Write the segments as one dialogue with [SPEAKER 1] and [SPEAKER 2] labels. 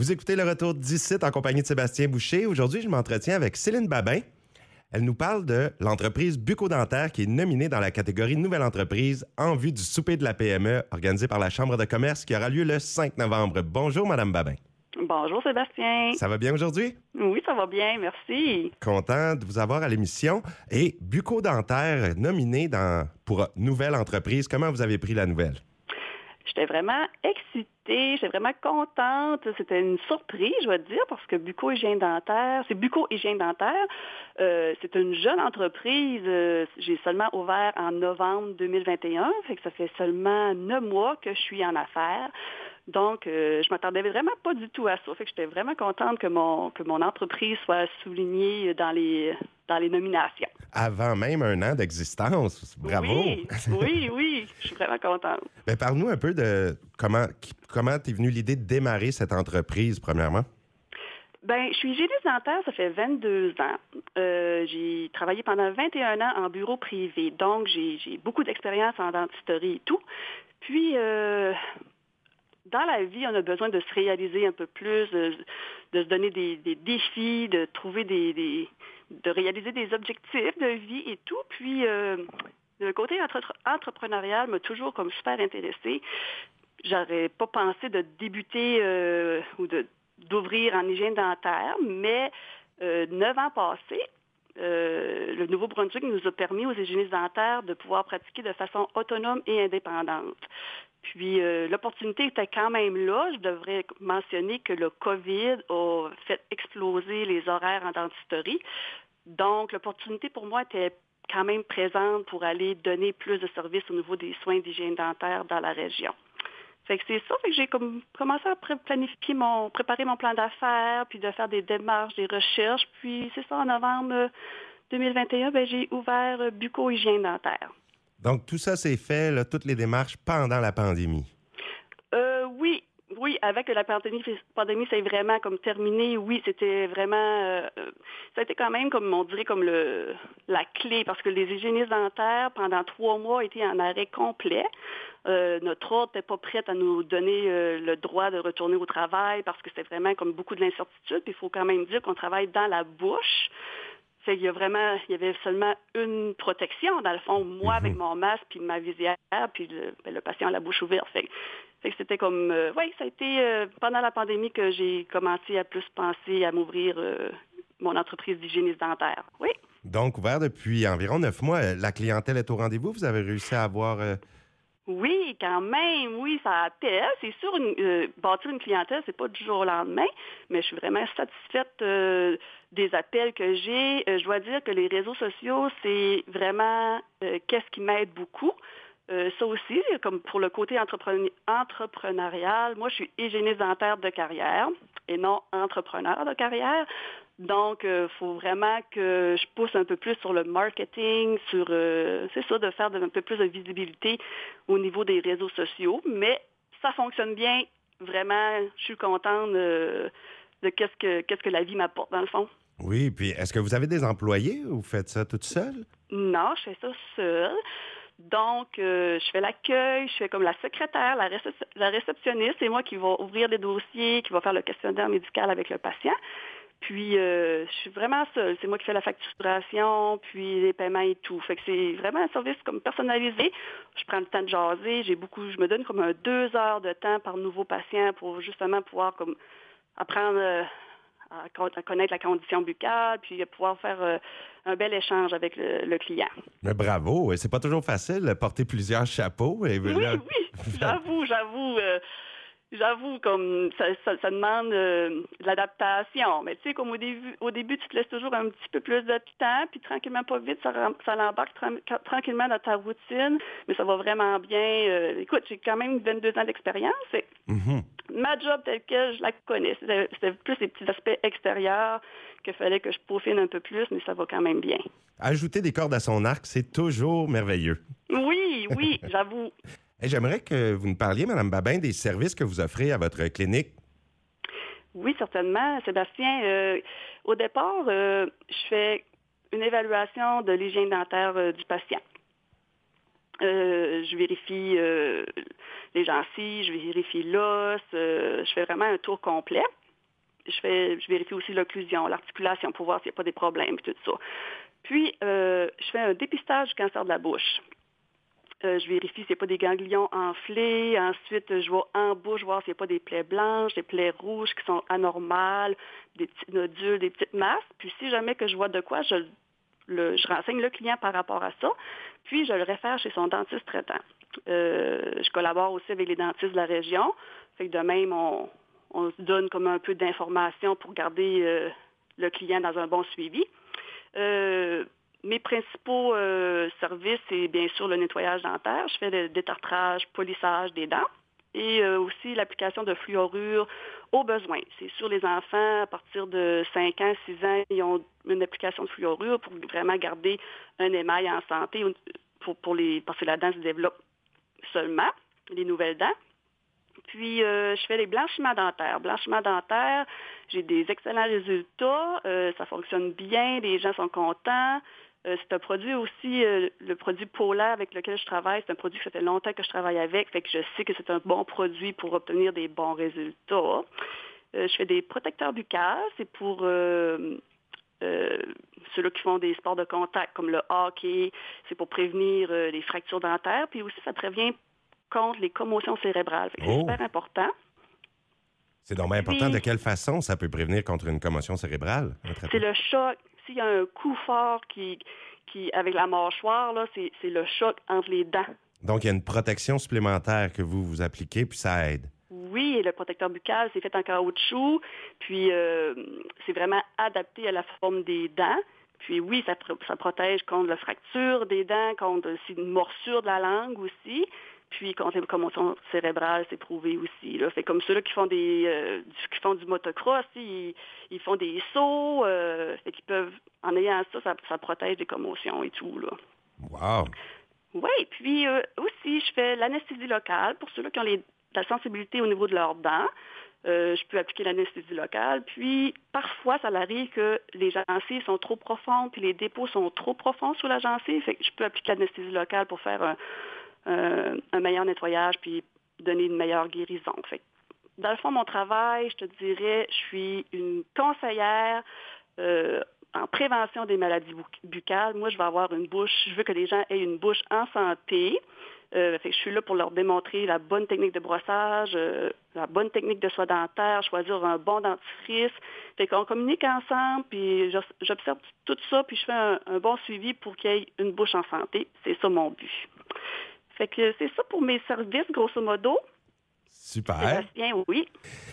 [SPEAKER 1] Vous écoutez le retour d'ici en compagnie de Sébastien Boucher. Aujourd'hui, je m'entretiens avec Céline Babin. Elle nous parle de l'entreprise Bucco-Dentaire qui est nominée dans la catégorie Nouvelle entreprise en vue du souper de la PME organisé par la Chambre de commerce qui aura lieu le 5 novembre. Bonjour, Madame Babin.
[SPEAKER 2] Bonjour Sébastien.
[SPEAKER 1] Ça va bien aujourd'hui?
[SPEAKER 2] Oui, ça va bien, merci.
[SPEAKER 1] Content de vous avoir à l'émission. Et Bucco-Dentaire nominé dans, pour Nouvelle entreprise, comment vous avez pris la nouvelle?
[SPEAKER 2] J'étais vraiment excitée, j'étais vraiment contente. C'était une surprise, je dois dire, parce que Buco Hygiène Dentaire, c'est Buco Hygiène Dentaire, euh, c'est une jeune entreprise. Euh, j'ai seulement ouvert en novembre 2021, fait que ça fait seulement neuf mois que je suis en affaires. Donc, euh, je m'attendais vraiment pas du tout à ça. J'étais vraiment contente que mon, que mon entreprise soit soulignée dans les, dans les nominations.
[SPEAKER 1] Avant même un an d'existence. Bravo.
[SPEAKER 2] Oui, oui, oui. Je suis vraiment contente.
[SPEAKER 1] Ben, Parle-nous un peu de comment, comment t'es venue l'idée de démarrer cette entreprise, premièrement?
[SPEAKER 2] Ben, je suis hygiéniste dentaire, ça fait 22 ans. Euh, j'ai travaillé pendant 21 ans en bureau privé, donc j'ai beaucoup d'expérience en dentisterie et tout. Puis, euh, dans la vie, on a besoin de se réaliser un peu plus, de, se donner des, défis, de trouver des, de réaliser des objectifs de vie et tout. Puis euh, le côté entrepreneurial m'a toujours comme super intéressé. J'aurais pas pensé de débuter euh, ou de d'ouvrir en hygiène dentaire, mais euh, neuf ans passés, le Nouveau-Brunswick nous a permis aux hygiénistes dentaires de pouvoir pratiquer de façon autonome et indépendante. Puis euh, l'opportunité était quand même là. Je devrais mentionner que le COVID a fait exploser les horaires en dentisterie. Donc l'opportunité pour moi était quand même présente pour aller donner plus de services au niveau des soins d'hygiène dentaire dans la région. C'est ça, que j'ai commencé à planifier mon, préparer mon plan d'affaires, puis de faire des démarches, des recherches. Puis c'est ça, en novembre 2021, ben, j'ai ouvert euh, Buco Hygiène Dentaire.
[SPEAKER 1] Donc, tout ça s'est fait, toutes les démarches pendant la pandémie.
[SPEAKER 2] Euh, oui, avec la pandémie, pandémie c'est vraiment comme terminé. Oui, c'était vraiment, euh, ça a été quand même, comme on dirait, comme le, la clé, parce que les hygiénistes dentaires, pendant trois mois, étaient en arrêt complet. Euh, notre ordre n'était pas prête à nous donner le droit de retourner au travail parce que c'est vraiment comme beaucoup de l'incertitude. Il faut quand même dire qu'on travaille dans la bouche. Fait qu'il y a vraiment, il y avait seulement une protection, dans le fond, moi avec mhm. mon masque, puis ma visière, puis le, ben, patient à la bouche ouverte. Fait, c'était comme, euh, oui, ça a été euh, pendant la pandémie que j'ai commencé à plus penser à m'ouvrir euh, mon entreprise d'hygiéniste dentaire. Oui.
[SPEAKER 1] Donc, ouvert depuis environ neuf mois, la clientèle est au rendez-vous. Vous avez réussi à avoir
[SPEAKER 2] oui, quand même, oui, ça appelle. C'est sûr, bâtir une clientèle, c'est pas du jour au lendemain, mais je suis vraiment satisfaite des appels que j'ai. Je dois dire que les réseaux sociaux, c'est vraiment qu'est-ce qui m'aide beaucoup. Ça aussi, comme pour le côté entrepreneurial, moi, je suis hygiéniste dentaire de carrière et non entrepreneur de carrière. Donc, il euh, faut vraiment que je pousse un peu plus sur le marketing, sur, euh, c'est ça, de faire un peu plus de visibilité au niveau des réseaux sociaux. Mais ça fonctionne bien. Vraiment, je suis contente de, qu'est-ce que, qu'est-ce que la vie m'apporte, dans le fond.
[SPEAKER 1] Oui, puis est-ce que vous avez des employés ou vous faites ça toute seule?
[SPEAKER 2] Non, je fais ça seule. Donc, euh, je fais l'accueil, je fais comme la secrétaire, la, réceptionniste, c'est moi qui va ouvrir les dossiers, qui va faire le questionnaire médical avec le patient. Puis, euh, je suis vraiment seule. C'est moi qui fais la facturation, puis les paiements et tout. Fait que c'est vraiment un service comme personnalisé. Je prends le temps de jaser. J'ai beaucoup, je me donne comme un deux heures de temps par nouveau patient pour justement pouvoir comme apprendre euh, à, connaître la condition buccale, puis pouvoir faire euh, un bel échange avec le, client.
[SPEAKER 1] Mais bravo! C'est pas toujours facile de porter plusieurs chapeaux.
[SPEAKER 2] Et oui, oui, j'avoue, j'avoue j'avoue, comme ça, ça, demande euh, de l'adaptation. Mais tu sais, comme au début, au début, tu te laisses toujours un petit peu plus de temps, puis tranquillement, pas vite, ça, ça l'embarque tranquillement dans ta routine, mais ça va vraiment bien. Euh, écoute, j'ai quand même 22 ans d'expérience. Ma job telle que je la connais. C'était plus les petits aspects extérieurs qu'il fallait que je peaufine un peu plus, mais ça va quand même bien.
[SPEAKER 1] Ajouter des cordes à son arc, c'est toujours merveilleux.
[SPEAKER 2] Oui, oui, j'avoue.
[SPEAKER 1] J'aimerais que vous nous parliez, Mme Babin, des services que vous offrez à votre clinique.
[SPEAKER 2] Oui, certainement. Sébastien, euh, au départ, euh, je fais une évaluation de l'hygiène dentaire euh, du patient. je vérifie les gencives, je vérifie l'os, je fais vraiment un tour complet. je, fais, je vérifie aussi l'occlusion, l'articulation pour voir s'il n'y a pas des problèmes et tout ça. Puis, je fais un dépistage du cancer de la bouche. je vérifie s'il n'y a pas des ganglions enflés. Ensuite, je vois en bouche voir s'il n'y a pas des plaies blanches, des plaies rouges qui sont anormales, des petits nodules, des petites masses. Puis si jamais que je vois de quoi, je, je renseigne le client par rapport à ça. Puis je le réfère chez son dentiste traitant. je collabore aussi avec les dentistes de la région. Fait que de même, on, se donne comme un peu d'informations pour garder euh, le client dans un bon suivi. Euh, mes principaux euh, services, c'est bien sûr le nettoyage dentaire. Je fais le détartrage, polissage des dents et aussi l'application de fluorure au besoin. C'est sur les enfants, à partir de 5 ans, 6 ans, ils ont une application de fluorure pour vraiment garder un émail en santé pour, pour les, parce que la dent se développe seulement, les nouvelles dents. Puis, euh, je fais les blanchiments dentaires. Blanchiment dentaire, j'ai des excellents résultats. Euh, ça fonctionne bien, les gens sont contents. Euh, c'est un produit aussi, le produit polaire avec lequel je travaille, c'est un produit que ça fait longtemps que je travaille avec, fait que je sais que c'est un bon produit pour obtenir des bons résultats. je fais des protecteurs buccales, c'est pour ceux-là qui font des sports de contact comme le hockey, c'est pour prévenir les fractures dentaires, puis aussi ça prévient contre les commotions cérébrales. C'est oh. super important.
[SPEAKER 1] C'est donc important. de quelle façon ça peut prévenir contre une commotion cérébrale?
[SPEAKER 2] C'est le choc. S'il y a un coup fort qui, qui avec la mâchoire, c'est le choc entre les dents.
[SPEAKER 1] Donc, il y a une protection supplémentaire que vous vous appliquez, puis ça aide.
[SPEAKER 2] Oui, et le protecteur buccal, c'est fait en caoutchouc, puis euh, c'est vraiment adapté à la forme des dents. Puis oui, ça, ça protège contre la fracture des dents, contre une morsure de la langue aussi. Puis contre les commotions cérébrales, c'est prouvé aussi. Là. Fait comme ceux-là qui font des euh, qui font du motocross, ils, ils font des sauts, euh, fait qu'ils peuvent, en ayant ça, ça, protège des commotions et tout. Là.
[SPEAKER 1] Wow!
[SPEAKER 2] Oui, puis euh, aussi, je fais l'anesthésie locale pour ceux-là qui ont les, la sensibilité au niveau de leurs dents. je peux appliquer l'anesthésie locale. Puis, parfois, ça arrive que les gencives sont trop profondes, puis les dépôts sont trop profonds sous la gencive. Fait que je peux appliquer l'anesthésie locale pour faire un, euh, un meilleur nettoyage puis donner une meilleure guérison. Fait, dans le fond, mon travail, je te dirais, je suis une conseillère euh, en prévention des maladies buccales. Moi, je vais avoir une bouche, je veux que les gens aient une bouche en santé. Euh, fait je suis là pour leur démontrer la bonne technique de brossage, la bonne technique de soie dentaire, choisir un bon dentifrice. Fait qu'on communique ensemble, puis j'observe tout ça, puis je fais un, un bon suivi pour qu'il y ait une bouche en santé. C'est ça mon but. Fait que c'est ça pour mes services, grosso modo.
[SPEAKER 1] Super.
[SPEAKER 2] Sébastien, oui.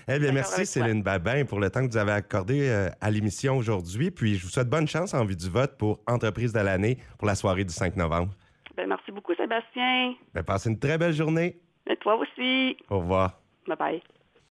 [SPEAKER 1] Eh bien, merci Céline Babin pour le temps que vous avez accordé euh, à l'émission aujourd'hui. Puis je vous souhaite bonne chance en vue du vote pour Entreprise de l'année pour la soirée du 5 novembre.
[SPEAKER 2] Bien, merci beaucoup, Sébastien.
[SPEAKER 1] Bien, passez une très belle journée.
[SPEAKER 2] Et toi aussi.
[SPEAKER 1] Au revoir.
[SPEAKER 2] Bye bye.